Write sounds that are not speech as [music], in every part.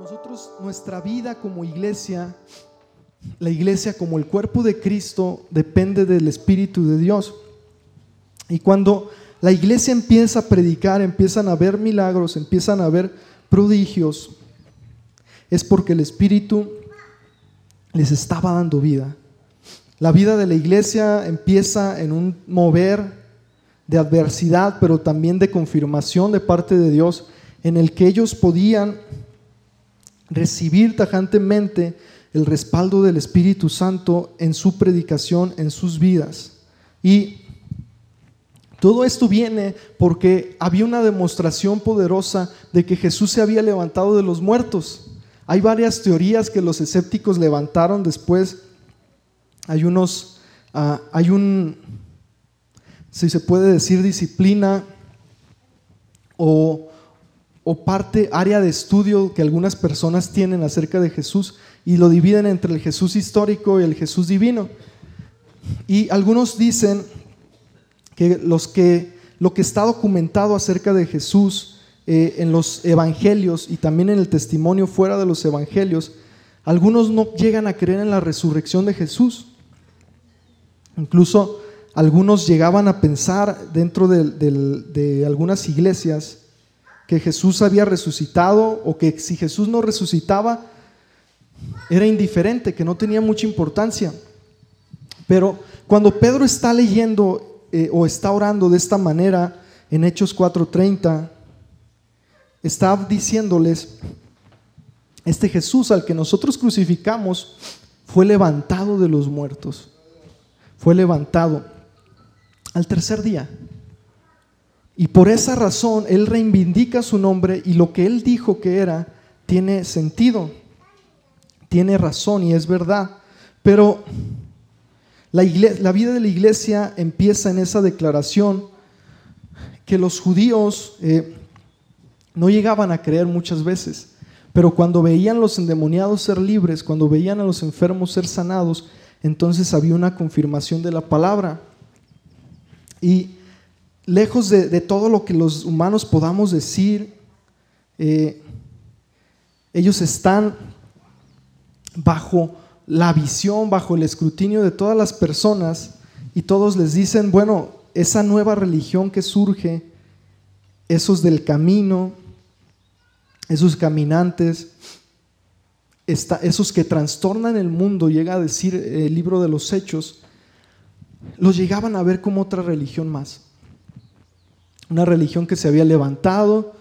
Nosotros, nuestra vida como iglesia, la iglesia como el cuerpo de Cristo, depende del Espíritu de Dios. Y cuando la iglesia empieza a predicar, empiezan a ver milagros, empiezan a ver prodigios, es porque el Espíritu les estaba dando vida. La vida de la iglesia empieza en un mover de adversidad, pero también de confirmación de parte de Dios, en el que ellos podían recibir tajantemente el respaldo del Espíritu Santo en su predicación, en sus vidas. Y todo esto viene porque había una demostración poderosa de que Jesús se había levantado de los muertos. Hay varias teorías que los escépticos levantaron después. Hay unos, ah, hay un, si se puede decir, disciplina o, parte, área de estudio que algunas personas tienen acerca de Jesús y lo dividen entre el Jesús histórico y el Jesús divino. Y algunos dicen que, los que lo que está documentado acerca de Jesús eh, en los evangelios y también en el testimonio fuera de los evangelios, algunos no llegan a creer en la resurrección de Jesús. Incluso algunos llegaban a pensar dentro de, algunas iglesias que Jesús había resucitado o que si Jesús no resucitaba era indiferente, que no tenía mucha importancia. Pero cuando Pedro está leyendo eh, o está orando de esta manera en Hechos 4:30, está diciéndoles, este Jesús al que nosotros crucificamos fue levantado de los muertos, fue levantado al tercer día. Y por esa razón Él reivindica su nombre y lo que Él dijo que era tiene sentido, tiene razón y es verdad. Pero la, la vida de la iglesia empieza en esa declaración que los judíos eh, no llegaban a creer muchas veces, pero cuando veían los endemoniados ser libres, cuando veían a los enfermos ser sanados, entonces había una confirmación de la palabra. Y lejos de, todo lo que los humanos podamos decir, eh, ellos están bajo la visión, bajo el escrutinio de todas las personas y todos les dicen, bueno, esa nueva religión que surge, esos del camino, esos caminantes, esos que trastornan el mundo, llega a decir el libro de los hechos, los llegaban a ver como otra religión más. Una religión que se había levantado.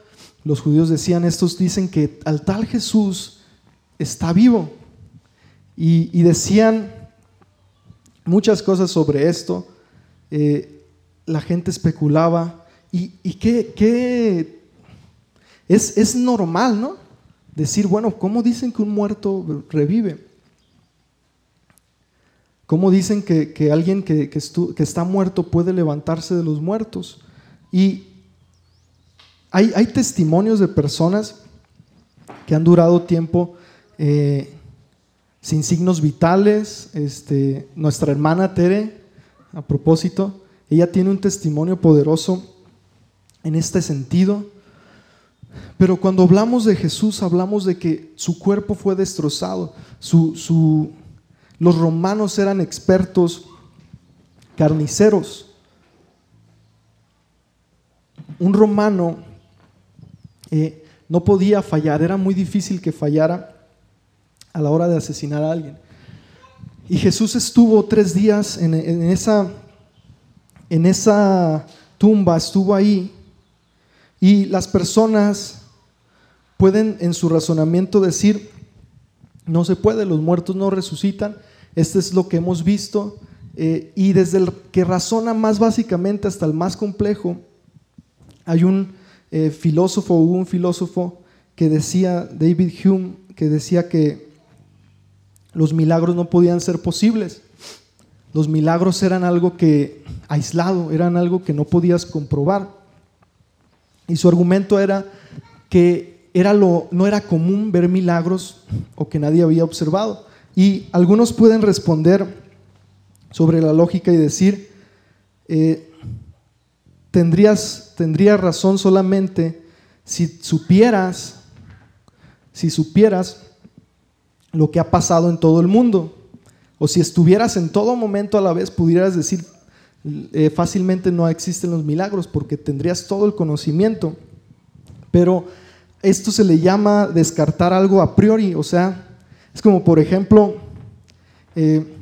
Los judíos decían, estos dicen que al tal Jesús está vivo. Y, decían muchas cosas sobre esto. Eh, la gente especulaba. Y, que, es, es normal, ¿no? Decir, bueno, ¿cómo dicen que un muerto revive? ¿Cómo dicen que, alguien que, está muerto puede levantarse de los muertos? Y hay, testimonios de personas que han durado tiempo eh, sin signos vitales. Este, nuestra hermana Tere, a propósito, ella tiene un testimonio poderoso en este sentido. Pero cuando hablamos de Jesús, hablamos de que su cuerpo fue destrozado, su, su, los romanos eran expertos carniceros. Un romano eh, no podía fallar, era muy difícil que fallara a la hora de asesinar a alguien. Y Jesús estuvo tres días en, esa, en esa tumba, estuvo ahí. Y las personas pueden en su razonamiento decir, no se puede, los muertos no resucitan. Este es lo que hemos visto. Eh, y desde el que razona más básicamente hasta el más complejo, hay un eh, filósofo, hubo un filósofo que decía, David Hume, que decía que los milagros no podían ser posibles. Los milagros eran algo que aislado, eran algo que no podías comprobar. Y su argumento era que era lo, no era común ver milagros o que nadie había observado. Y algunos pueden responder sobre la lógica y decir, eh, tendrías, tendría razón solamente si supieras si supieras lo que ha pasado en todo el mundo. O si estuvieras en todo momento a la vez, pudieras decir eh, fácilmente no existen los milagros porque tendrías todo el conocimiento. Pero esto se le llama descartar algo a priori, o sea, es como por ejemplo eh,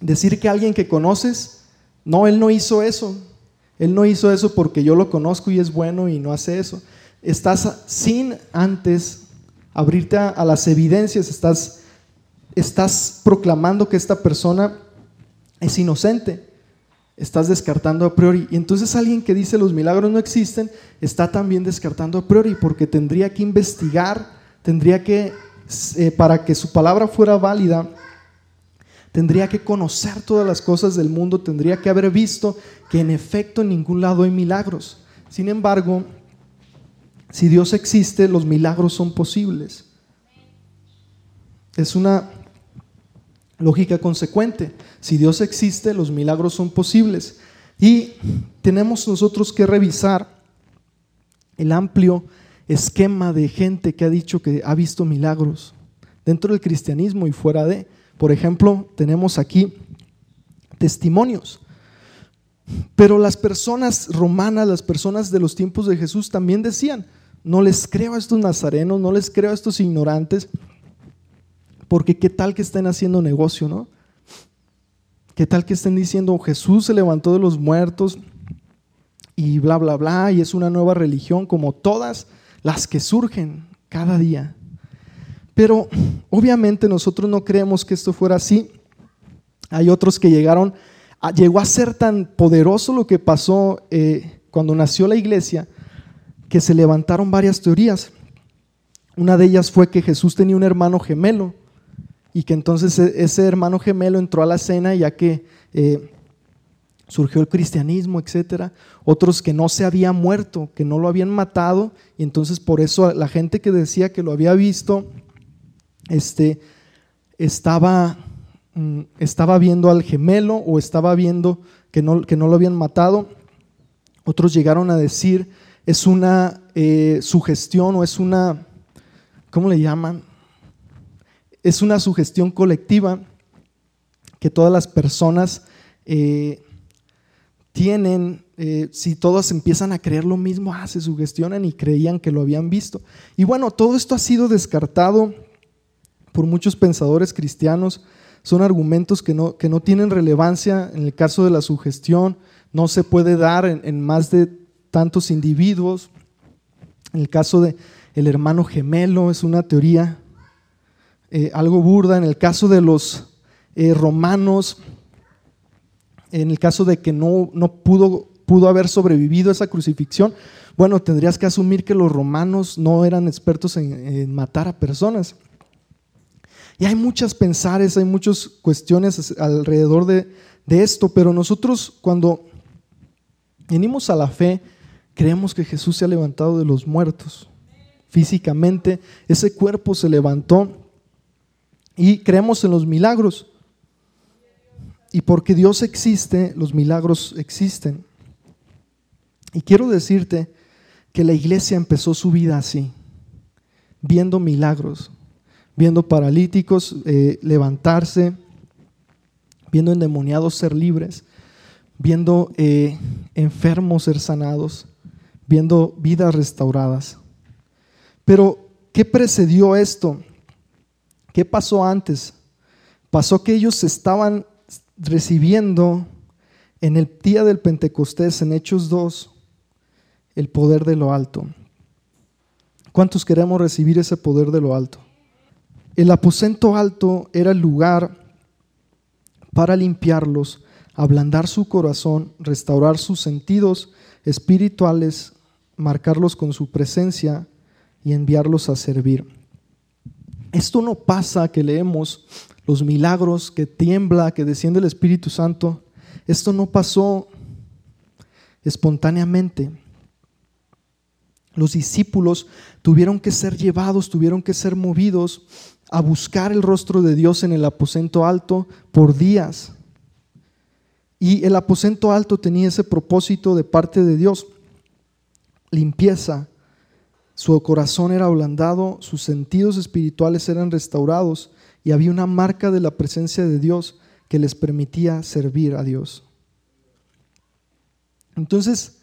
decir que alguien que conoces, no, él no hizo eso, él no hizo eso porque yo lo conozco y es bueno y no hace eso. Estás sin antes abrirte a, las evidencias, estás, estás proclamando que esta persona es inocente. Estás descartando a priori. Y entonces alguien que dice los milagros no existen, está también descartando a priori, porque tendría que investigar, tendría que, eh, para que su palabra fuera válida, tendría que conocer todas las cosas del mundo, tendría que haber visto que en efecto en ningún lado hay milagros. Sin embargo, si Dios existe, los milagros son posibles. Es una lógica consecuente. Si Dios existe, los milagros son posibles. Y tenemos nosotros que revisar el amplio esquema de gente que ha dicho que ha visto milagros dentro del cristianismo y fuera de. Por ejemplo, tenemos aquí testimonios. Pero las personas romanas, las personas de los tiempos de Jesús también decían, no les creo a estos nazarenos, no les creo a estos ignorantes, porque qué tal que estén haciendo negocio, ¿no? ¿Qué tal que estén diciendo Jesús se levantó de los muertos y bla, bla, bla, y es una nueva religión como todas las que surgen cada día? Pero obviamente nosotros no creemos que esto fuera así. Hay otros que llegaron, llegó a ser tan poderoso lo que pasó eh, cuando nació la iglesia, que se levantaron varias teorías. Una de ellas fue que Jesús tenía un hermano gemelo y que entonces e, ese hermano gemelo entró a la cena ya que eh, surgió el cristianismo, etc. Otros que no se había muerto, que no lo habían matado y entonces por eso la gente que decía que lo había visto este, estaba, mm, estaba viendo al gemelo o estaba viendo que no, que no lo habían matado. Otros llegaron a decir es una eh, sugestión o es una, ¿cómo le llaman? Es una sugestión colectiva que todas las personas eh, tienen, eh, si todos empiezan a creer lo mismo, ah, se sugestionan y creían que lo habían visto. Y bueno, todo esto ha sido descartado por muchos pensadores cristianos. Son argumentos que no, que no tienen relevancia en el caso de la sugestión, no se puede dar en más de tantos individuos. En el caso de hermano gemelo es una teoría eh, algo burda. En el caso de los eh, romanos, en el caso de que no, no pudo, pudo haber sobrevivido esa crucifixión, bueno, tendrías que asumir que los romanos no eran expertos en, matar a personas. Y hay muchas pensares, hay muchas cuestiones alrededor de, de esto, pero nosotros cuando venimos a la fe, Creemos que Jesús se ha levantado de los muertos. Físicamente, ese cuerpo se levantó y creemos en los milagros. Y porque Dios existe, los milagros existen. Y quiero decirte que la iglesia empezó su vida así, viendo milagros, viendo paralíticos eh, levantarse, viendo endemoniados ser libres, viendo eh, enfermos ser sanados, viendo vidas restauradas. Pero, ¿qué precedió esto? ¿Qué pasó antes? Pasó que ellos estaban recibiendo en el día del Pentecostés, en Hechos 2, el poder de lo alto. ¿Cuántos queremos recibir ese poder de lo alto? El aposento alto era el lugar para limpiarlos, ablandar su corazón, restaurar sus sentidos espirituales marcarlos con su presencia y enviarlos a servir. Esto no pasa que leemos los milagros, que tiembla, que desciende el Espíritu Santo. Esto no pasó espontáneamente. Los discípulos tuvieron que ser llevados, tuvieron que ser movidos a buscar el rostro de Dios en el aposento alto por días. Y el aposento alto tenía ese propósito de parte de Dios limpieza, Su corazón era ablandado, sus sentidos espirituales eran restaurados y había una marca de la presencia de Dios que les permitía servir a Dios. Entonces,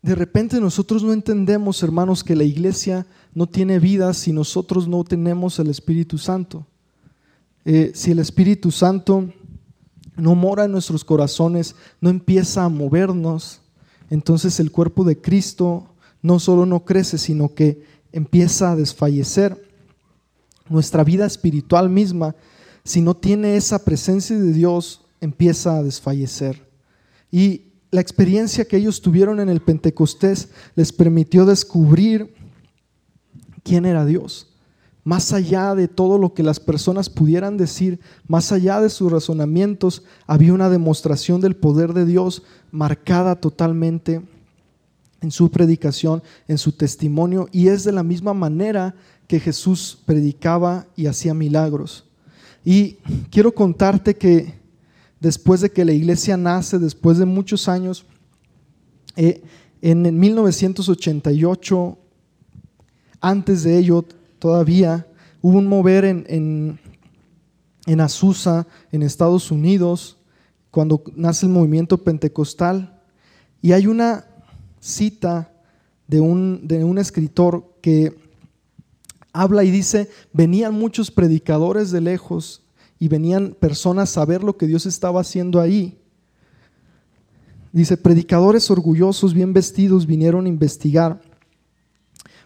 de repente nosotros no entendemos, hermanos, que la iglesia no tiene vida si nosotros no tenemos el Espíritu Santo. Eh, si el Espíritu Santo no mora en nuestros corazones, no empieza a movernos, entonces el cuerpo de Cristo no solo no crece, sino que empieza a desfallecer. Nuestra vida espiritual misma, si no tiene esa presencia de Dios, empieza a desfallecer. Y la experiencia que ellos tuvieron en el Pentecostés les permitió descubrir quién era Dios. Más allá de todo lo que las personas pudieran decir, más allá de sus razonamientos, había una demostración del poder de Dios marcada totalmente en su predicación, en su testimonio, y es de la misma manera que Jesús predicaba y hacía milagros. Y quiero contarte que después de que la iglesia nace, después de muchos años, eh, en 1988, antes de ello todavía, hubo un mover en, en, en Azusa, en Estados Unidos, cuando nace el movimiento pentecostal, y hay una cita de un, de un escritor que habla y dice, venían muchos predicadores de lejos y venían personas a ver lo que Dios estaba haciendo ahí. Dice, predicadores orgullosos, bien vestidos, vinieron a investigar.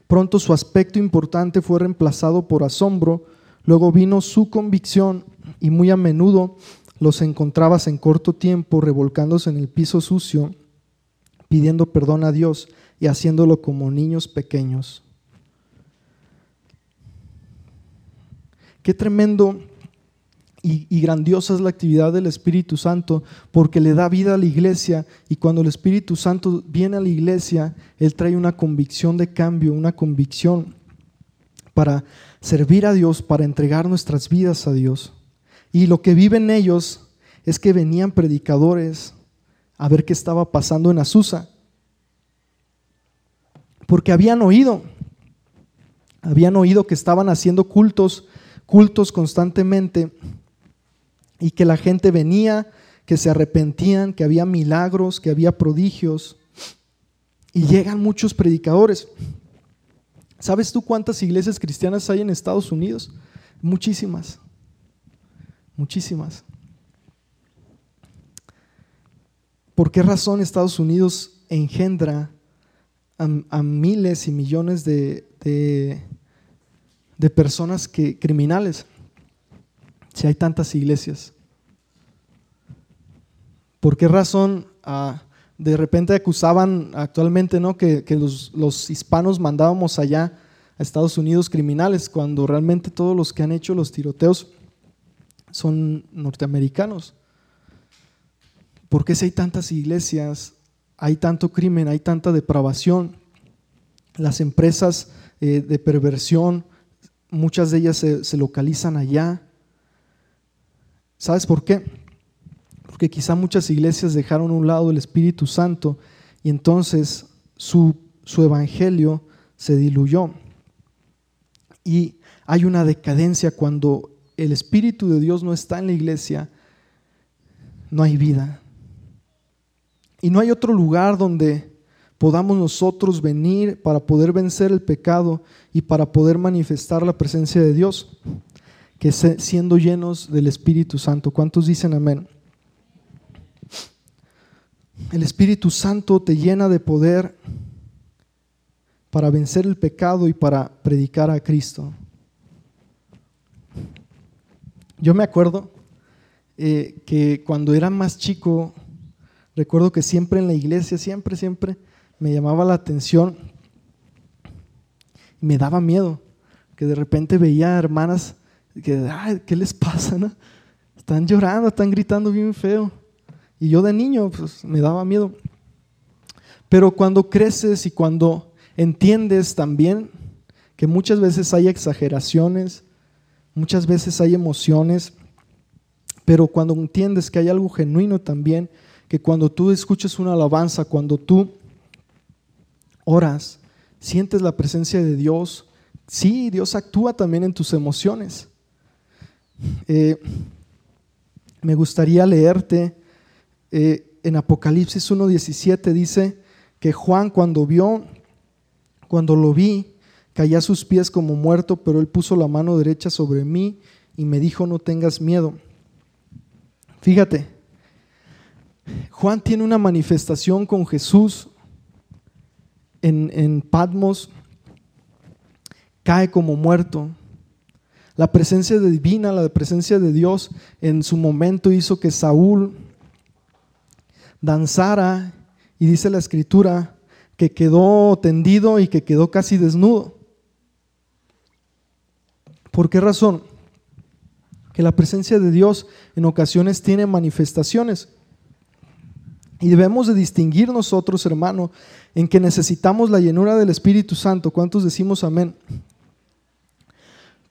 Pronto su aspecto importante fue reemplazado por asombro, luego vino su convicción y muy a menudo los encontrabas en corto tiempo revolcándose en el piso sucio pidiendo perdón a Dios y haciéndolo como niños pequeños. Qué tremendo y, grandiosa es la actividad del Espíritu Santo porque le da vida a la iglesia y cuando el Espíritu Santo viene a la iglesia, Él trae una convicción de cambio, una convicción para servir a Dios, para entregar nuestras vidas a Dios. Y lo que viven ellos es que venían predicadores, a ver qué estaba pasando en Azusa. Porque habían oído, habían oído que estaban haciendo cultos, cultos constantemente y que la gente venía, que se arrepentían, que había milagros, que había prodigios. Y llegan muchos predicadores. ¿Sabes tú cuántas iglesias cristianas hay en Estados Unidos? Muchísimas, muchísimas. ¿Por qué razón Estados Unidos engendra a, miles y millones de, de, personas que, criminales si hay tantas iglesias? ¿Por qué razón ah, de repente acusaban actualmente ¿no? que, los, los, hispanos mandábamos allá a Estados Unidos criminales cuando realmente todos los que han hecho los tiroteos son norteamericanos? ¿Por qué si hay tantas iglesias, hay tanto crimen, hay tanta depravación? Las empresas eh, de perversión, muchas de ellas se, localizan allá. ¿Sabes por qué? Porque quizá muchas iglesias dejaron a un lado el Espíritu Santo y entonces su, su evangelio se diluyó. Y hay una decadencia cuando el Espíritu de Dios no está en la iglesia, no hay vida. Y no hay otro lugar donde podamos nosotros venir para poder vencer el pecado y para poder manifestar la presencia de Dios, que siendo llenos del Espíritu Santo. ¿Cuántos dicen amén? El Espíritu Santo te llena de poder para vencer el pecado y para predicar a Cristo. Yo me acuerdo eh, que cuando era más chico, Recuerdo que siempre en la iglesia, siempre, siempre me llamaba la atención me daba miedo, que de repente veía hermanas que, ay, ¿qué les pasa? No? Están llorando, están gritando bien feo. Y yo de niño, pues me daba miedo. Pero cuando creces y cuando entiendes también que muchas veces hay exageraciones, muchas veces hay emociones, pero cuando entiendes que hay algo genuino también, que cuando tú escuches una alabanza, cuando tú oras, sientes la presencia de Dios. Sí, Dios actúa también en tus emociones. Eh, me gustaría leerte eh, en Apocalipsis 1.17 dice que Juan cuando vio, cuando lo vi, caía a sus pies como muerto, pero él puso la mano derecha sobre mí y me dijo, no tengas miedo. Fíjate, Juan tiene una manifestación con Jesús en, en Patmos, cae como muerto. La presencia divina, la presencia de Dios en su momento hizo que Saúl danzara y dice la escritura que quedó tendido y que quedó casi desnudo. ¿Por qué razón? Que la presencia de Dios en ocasiones tiene manifestaciones. Y debemos de distinguir nosotros, hermano, en que necesitamos la llenura del Espíritu Santo. ¿Cuántos decimos amén?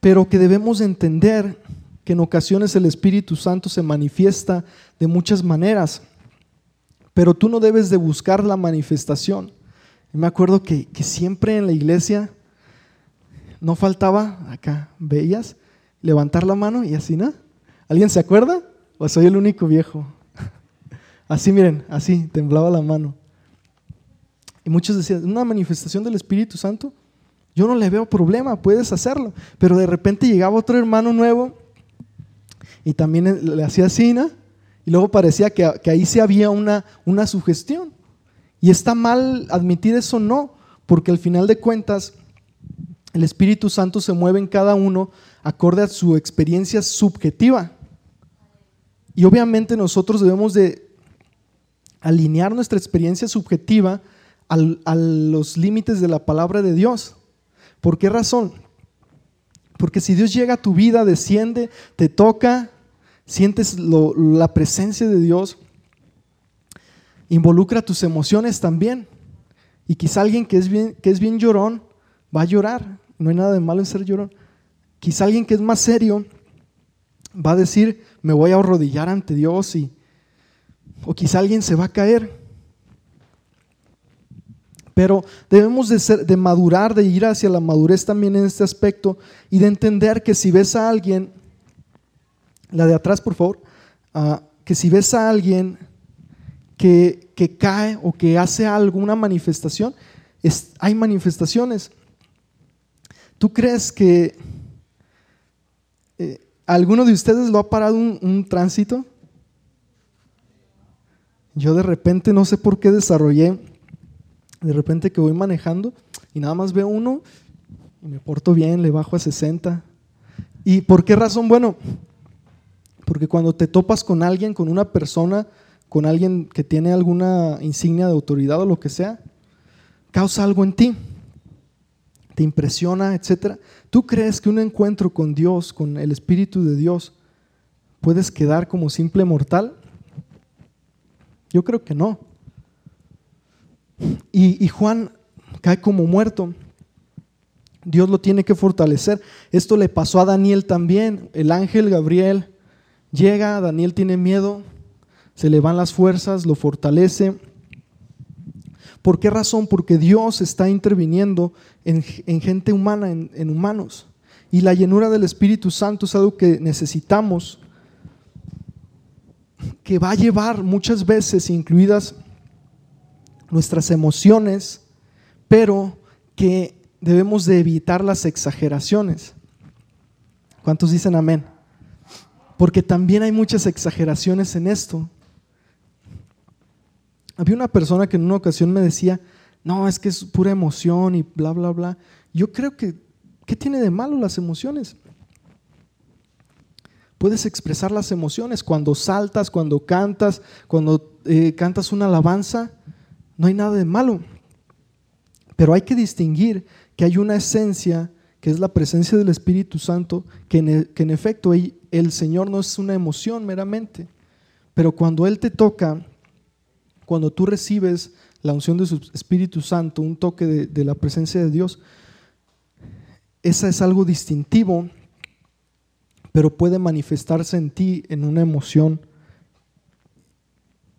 Pero que debemos entender que en ocasiones el Espíritu Santo se manifiesta de muchas maneras. Pero tú no debes de buscar la manifestación. me acuerdo que, que siempre en la iglesia no faltaba, acá, veías, levantar la mano y así, ¿no? ¿Alguien se acuerda? ¿O soy el único viejo? [laughs] Así, miren, así, temblaba la mano. Y muchos decían, ¿una manifestación del Espíritu Santo? Yo no le veo problema, puedes hacerlo. Pero de repente llegaba otro hermano nuevo y también le hacía ¿no? Y luego parecía que, ahí sí había una, una sugestión. Y está mal admitir eso, no, porque al final de cuentas el Espíritu Santo se mueve en cada uno acorde a su experiencia subjetiva. Y obviamente nosotros debemos de alinear nuestra experiencia subjetiva a los límites de la palabra de Dios. ¿Por qué razón? Porque si Dios llega a tu vida, desciende, te toca, sientes la presencia de Dios, involucra tus emociones también. Y quizá alguien que es, bien, que es bien llorón va a llorar. No hay nada de malo en ser llorón. Quizá alguien que es más serio va a decir, me voy a arrodillar ante Dios y, o quizá alguien se va a caer. Pero debemos de, ser, de madurar, de ir hacia la madurez también en este aspecto y de entender que si ves a alguien, la de atrás por favor, ah, que si ves a alguien que, que, cae o que hace alguna manifestación, hay manifestaciones. ¿Tú crees que eh, alguno de ustedes lo ha parado un tránsito? Yo de repente no sé por qué desarrollé, de repente que voy manejando y nada más veo uno y me porto bien, le bajo a 60. ¿Y por qué razón? Bueno, porque cuando te topas con alguien, con una persona, con alguien que tiene alguna insignia de autoridad o lo que sea, causa algo en ti, te impresiona, etc. ¿Tú crees que un encuentro con Dios, con el Espíritu de Dios, puedes quedar como simple mortal? Yo creo que no. Y, Juan cae como muerto. Dios lo tiene que fortalecer. Esto le pasó a Daniel también. El ángel Gabriel llega, Daniel tiene miedo, se le van las fuerzas, lo fortalece. ¿Por qué razón? Porque Dios está interviniendo en, gente humana, en humanos. Y la llenura del Espíritu Santo es algo que necesitamos que va a llevar muchas veces incluidas nuestras emociones, pero que debemos de evitar las exageraciones. ¿Cuántos dicen amén? Porque también hay muchas exageraciones en esto. Había una persona que en una ocasión me decía, no, es que es pura emoción y bla, bla, bla. Yo creo que, ¿qué tiene de malo las emociones? Puedes expresar las emociones cuando saltas, cuando cantas, cuando eh, cantas una alabanza. No hay nada de malo. Pero hay que distinguir que hay una esencia que es la presencia del Espíritu Santo, que en, que en efecto el Señor no es una emoción meramente. Pero cuando Él te toca, cuando tú recibes la unción de su Espíritu Santo, un toque de, de la presencia de Dios, esa es algo distintivo pero puede manifestarse en ti en una emoción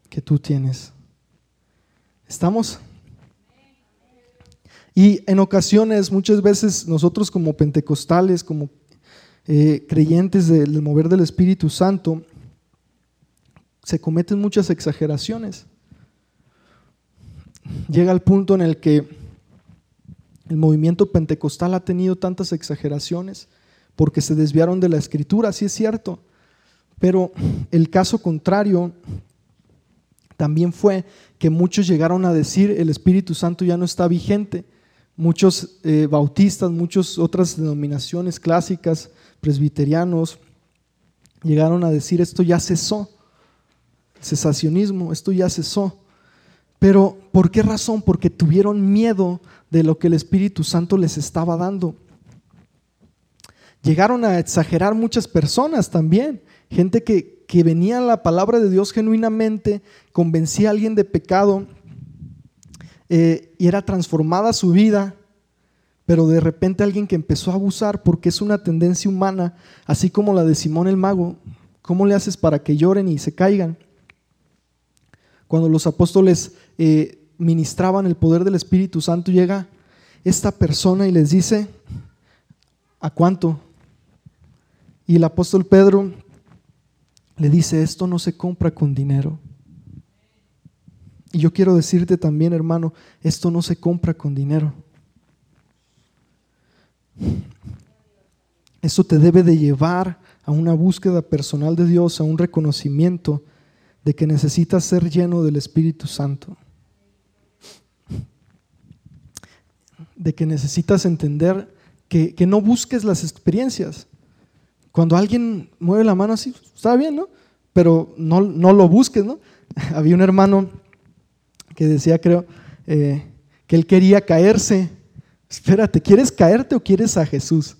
que tú tienes. ¿Estamos? Y en ocasiones, muchas veces nosotros como pentecostales, como eh, creyentes del mover del Espíritu Santo, se cometen muchas exageraciones. Llega el punto en el que el movimiento pentecostal ha tenido tantas exageraciones porque se desviaron de la escritura, sí es cierto, pero el caso contrario también fue que muchos llegaron a decir el Espíritu Santo ya no está vigente. Muchos eh, bautistas, muchas otras denominaciones clásicas, presbiterianos, llegaron a decir esto ya cesó. Cesacionismo, esto ya cesó. Pero ¿por qué razón? Porque tuvieron miedo de lo que el Espíritu Santo les estaba dando. Llegaron a exagerar muchas personas también, gente que, que venía la palabra de Dios genuinamente, convencía a alguien de pecado eh, y era transformada su vida, pero de repente alguien que empezó a abusar porque es una tendencia humana, así como la de Simón el mago, ¿cómo le haces para que lloren y se caigan? Cuando los apóstoles eh, ministraban el poder del Espíritu Santo, llega esta persona y les dice, ¿a cuánto? Y el apóstol Pedro le dice, esto no se compra con dinero. Y yo quiero decirte también, hermano, esto no se compra con dinero. Eso te debe de llevar a una búsqueda personal de Dios, a un reconocimiento de que necesitas ser lleno del Espíritu Santo. De que necesitas entender que, que no busques las experiencias, cuando alguien mueve la mano así, está bien, ¿no? Pero no, no lo busques, ¿no? [laughs] Había un hermano que decía, creo, eh, que él quería caerse. Espérate, ¿quieres caerte o quieres a Jesús?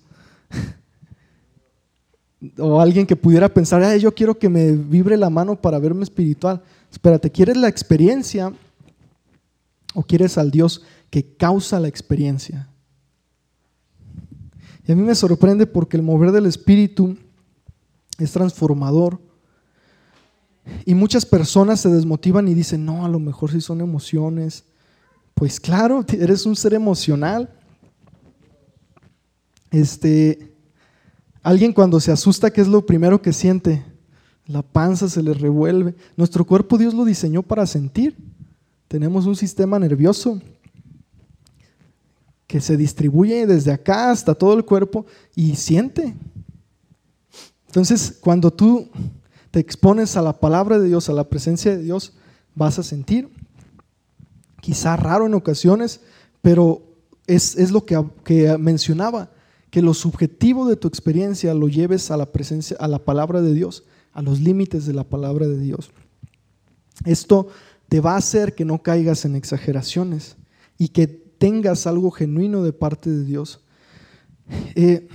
[laughs] o alguien que pudiera pensar, Ay, yo quiero que me vibre la mano para verme espiritual. Espérate, ¿quieres la experiencia o quieres al Dios que causa la experiencia? Y a mí me sorprende porque el mover del Espíritu es transformador. Y muchas personas se desmotivan y dicen, no, a lo mejor si son emociones. Pues claro, [laughs] eres un ser emocional. Este, alguien cuando se asusta, ¿qué es lo primero que siente? La panza se le revuelve. Nuestro cuerpo Dios lo diseñó para sentir. Tenemos un sistema nervioso que se distribuye desde acá hasta todo el cuerpo y siente. Entonces, cuando tú te expones a la palabra de Dios, a la presencia de Dios, vas a sentir. Quizá raro en ocasiones, pero es, lo que, que, mencionaba, que lo subjetivo de tu experiencia lo lleves a la presencia, a la palabra de Dios, a los límites de la palabra de Dios. Esto te va a hacer que no caigas en exageraciones y que tengas algo genuino de parte de Dios. Eh,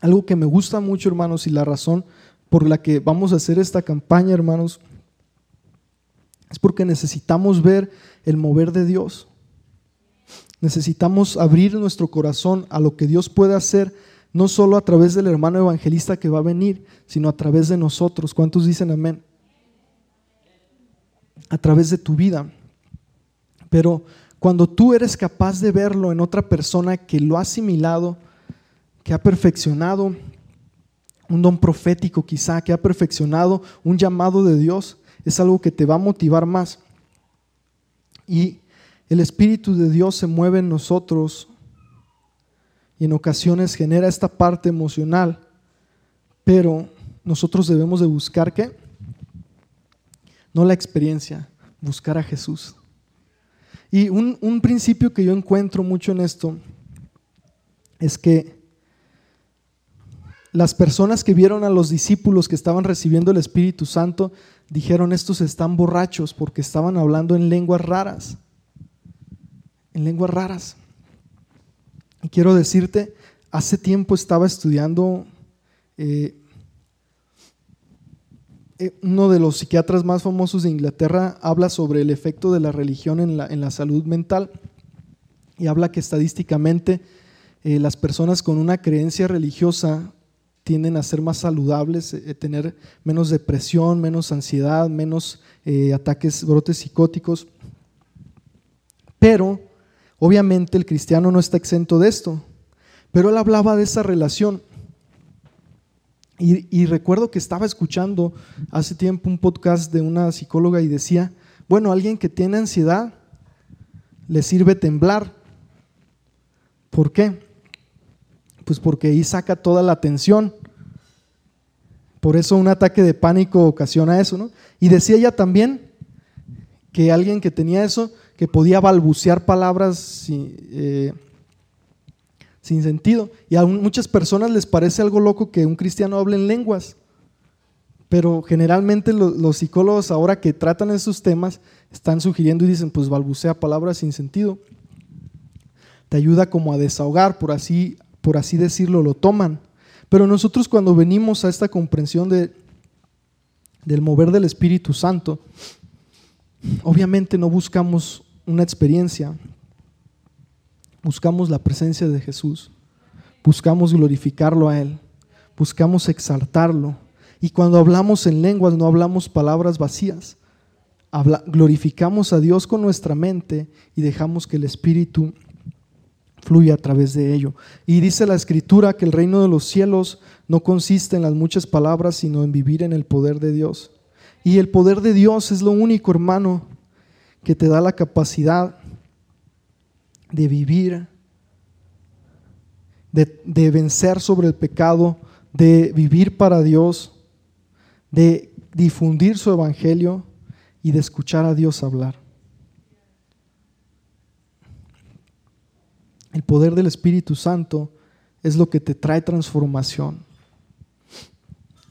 algo que me gusta mucho, hermanos, y la razón por la que vamos a hacer esta campaña, hermanos, es porque necesitamos ver el mover de Dios. Necesitamos abrir nuestro corazón a lo que Dios puede hacer, no solo a través del hermano evangelista que va a venir, sino a través de nosotros. ¿Cuántos dicen amén? A través de tu vida. Pero cuando tú eres capaz de verlo en otra persona que lo ha asimilado, que ha perfeccionado un don profético quizá, que ha perfeccionado un llamado de Dios, es algo que te va a motivar más. Y el Espíritu de Dios se mueve en nosotros y en ocasiones genera esta parte emocional, pero nosotros debemos de buscar qué? No la experiencia, buscar a Jesús. Y un, principio que yo encuentro mucho en esto es que las personas que vieron a los discípulos que estaban recibiendo el Espíritu Santo dijeron, estos están borrachos porque estaban hablando en lenguas raras, en lenguas raras. Y quiero decirte, hace tiempo estaba estudiando eh, uno de los psiquiatras más famosos de Inglaterra habla sobre el efecto de la religión en la, salud mental y habla que estadísticamente eh, las personas con una creencia religiosa tienden a ser más saludables, eh, tener menos depresión, menos ansiedad, menos ataques, brotes psicóticos. Pero Obviamente el cristiano no está exento de esto, pero él hablaba de esa relación. Y, recuerdo que estaba escuchando hace tiempo un podcast de una psicóloga y decía, bueno, alguien que tiene ansiedad le sirve temblar. ¿Por qué? Pues porque ahí saca toda la atención. Por eso un ataque de pánico ocasiona eso, ¿no? Y decía ella también que alguien que tenía eso, que podía balbucear palabras eh, sin sentido. Y a muchas personas les parece algo loco que un cristiano hable en lenguas. Pero generalmente los, psicólogos ahora que tratan esos temas están sugiriendo y dicen, pues balbucea palabras sin sentido. Te ayuda como a desahogar, por así, por así decirlo, lo toman. Pero nosotros cuando venimos a esta comprensión de, del mover del Espíritu Santo, obviamente no buscamos una experiencia, buscamos la presencia de Jesús, buscamos glorificarlo a Él, buscamos exaltarlo. Y cuando hablamos en lenguas no hablamos palabras vacías, glorificamos a Dios con nuestra mente y dejamos que el Espíritu fluya a través de ello. Y dice la Escritura que el reino de los cielos no consiste en las muchas palabras, sino en vivir en el poder de Dios. Y el poder de Dios es lo único, hermano, que te da la capacidad de vivir, de, vencer sobre el pecado, de vivir para Dios, de difundir su evangelio y de escuchar a Dios hablar. El poder del Espíritu Santo es lo que te trae transformación.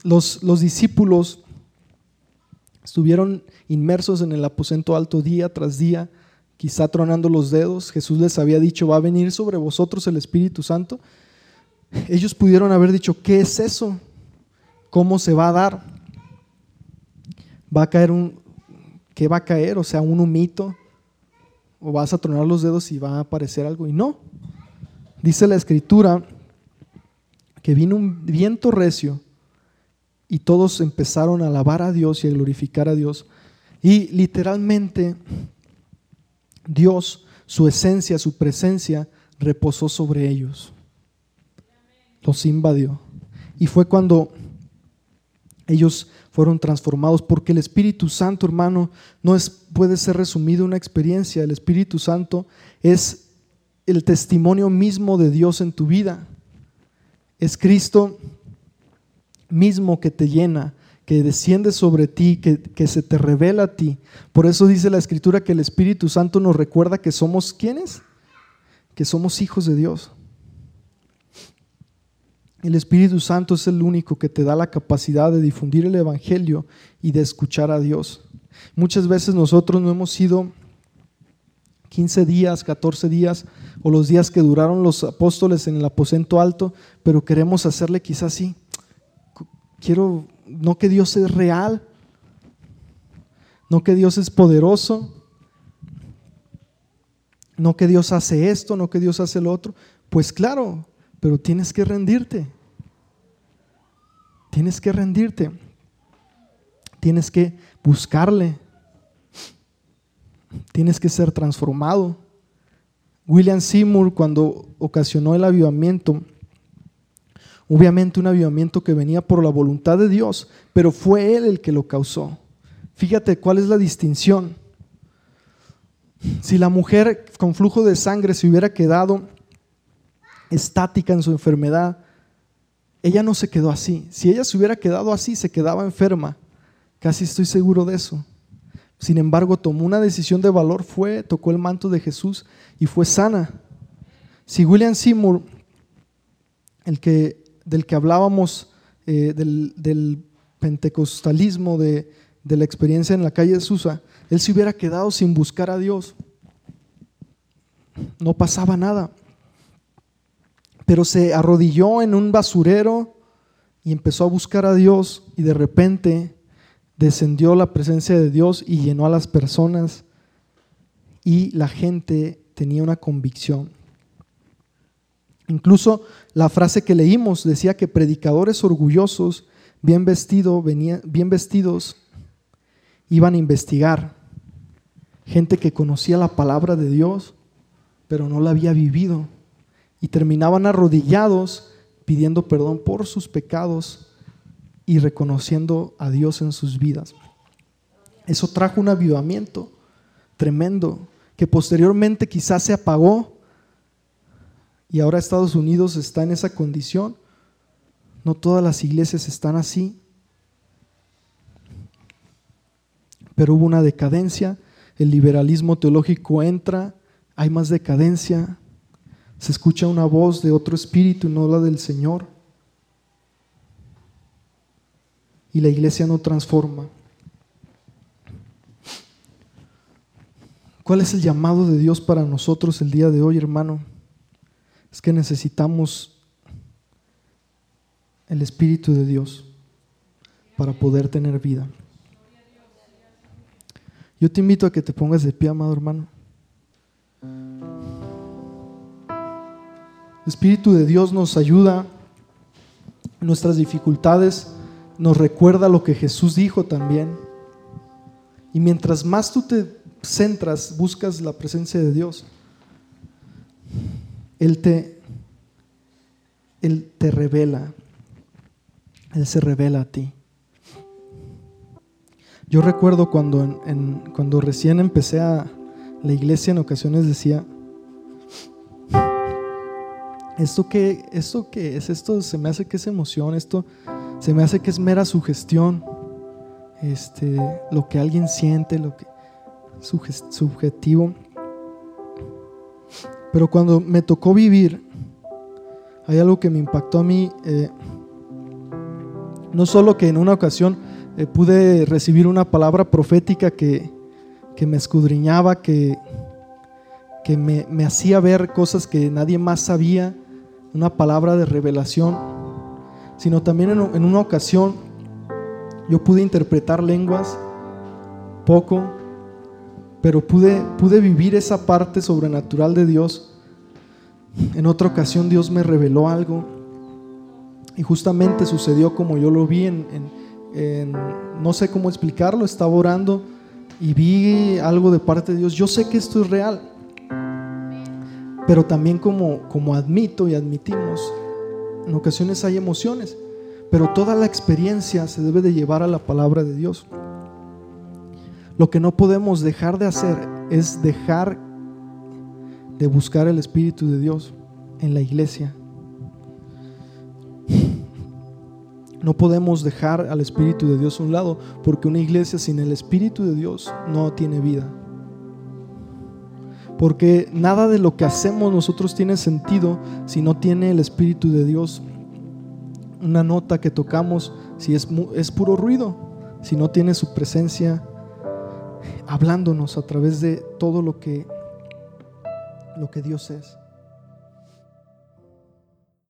Los, los discípulos estuvieron inmersos en el aposento alto día tras día quizá tronando los dedos, Jesús les había dicho, va a venir sobre vosotros el Espíritu Santo. Ellos pudieron haber dicho, ¿qué es eso? ¿Cómo se va a dar? ¿Va a caer un, qué va a caer? O sea, un humito, o vas a tronar los dedos y va a aparecer algo. Y no, dice la escritura que vino un viento recio y todos empezaron a alabar a Dios y a glorificar a Dios. Y literalmente Dios, su esencia, su presencia, reposó sobre ellos. Los invadió. Y fue cuando ellos fueron transformados, porque el Espíritu Santo, hermano, no es, puede ser resumido una experiencia. El Espíritu Santo es el testimonio mismo de Dios en tu vida. Es Cristo mismo que te llena, que desciende sobre ti, que, se te revela a ti. Por eso dice la Escritura que el Espíritu Santo nos recuerda que somos quienes? Que somos hijos de Dios. El Espíritu Santo es el único que te da la capacidad de difundir el Evangelio y de escuchar a Dios. Muchas veces nosotros no hemos sido 15 días, 14 días o los días que duraron los apóstoles en el aposento alto, pero queremos hacerle quizás así. Quiero no que Dios es real, no que Dios es poderoso, no que Dios hace esto, no que Dios hace lo otro. Pues claro, pero tienes que rendirte. Tienes que rendirte. Tienes que buscarle. Tienes que ser transformado. William Seymour, cuando ocasionó el avivamiento, Obviamente un avivamiento que venía por la voluntad de Dios, pero fue Él el que lo causó. Fíjate cuál es la distinción. Si la mujer con flujo de sangre se hubiera quedado estática en su enfermedad, ella no se quedó así. Si ella se hubiera quedado así, se quedaba enferma. Casi estoy seguro de eso. Sin embargo, tomó una decisión de valor, fue, tocó el manto de Jesús y fue sana. Si William Seymour, el que del que hablábamos, eh, del, pentecostalismo, de, de, la experiencia en la calle de Susa, él se hubiera quedado sin buscar a Dios. No pasaba nada. Pero se arrodilló en un basurero y empezó a buscar a Dios y de repente descendió la presencia de Dios y llenó a las personas y la gente tenía una convicción. Incluso la frase que leímos decía que predicadores orgullosos, bien, vestido, bien vestidos, iban a investigar. Gente que conocía la palabra de Dios pero no la había vivido. Y terminaban arrodillados pidiendo perdón por sus pecados y reconociendo a Dios en sus vidas. Eso trajo un avivamiento tremendo que posteriormente quizás se apagó y ahora Estados Unidos está en esa condición. No todas las iglesias están así. Pero hubo una decadencia, el liberalismo teológico entra, hay más decadencia, se escucha una voz de otro espíritu, no la del Señor. Y la iglesia no transforma. ¿Cuál es el llamado de Dios para nosotros el día de hoy, hermano? Es que necesitamos el Espíritu de Dios para poder tener vida. Yo te invito a que te pongas de pie, amado hermano. El Espíritu de Dios nos ayuda en nuestras dificultades, nos recuerda lo que Jesús dijo también. Y mientras más tú te centras, buscas la presencia de Dios, Él te, Él te revela, Él se revela a ti. Yo recuerdo cuando, cuando recién empecé a la iglesia, en ocasiones decía, ¿esto qué, ¿esto qué es? Esto se me hace que es emoción, esto se me hace que es mera sugestión, este, lo que alguien siente, lo que subjetivo. Pero cuando me tocó vivir, hay algo que me impactó a mí, eh, no solo que en una ocasión eh, pude recibir una palabra profética que, me escudriñaba, que, que me, hacía ver cosas que nadie más sabía, una palabra de revelación, sino también en, en una ocasión yo pude interpretar lenguas poco, pero pude, pude vivir esa parte sobrenatural de Dios. En otra ocasión Dios me reveló algo y justamente sucedió como yo lo vi en, no sé cómo explicarlo, estaba orando y vi algo de parte de Dios. Yo sé que esto es real, pero también como, como admito y admitimos, en ocasiones hay emociones, pero toda la experiencia se debe de llevar a la palabra de Dios. Lo que no podemos dejar de hacer es dejar de buscar el Espíritu de Dios en la iglesia, No podemos dejar al Espíritu de Dios a un lado, porque una iglesia sin el Espíritu de Dios no tiene vida. Porque nada de lo que hacemos nosotros tiene sentido si no tiene el Espíritu de Dios. Una nota que tocamos, si es, es puro ruido, si no tiene su presencia hablándonos a través de todo lo que, lo que Dios es.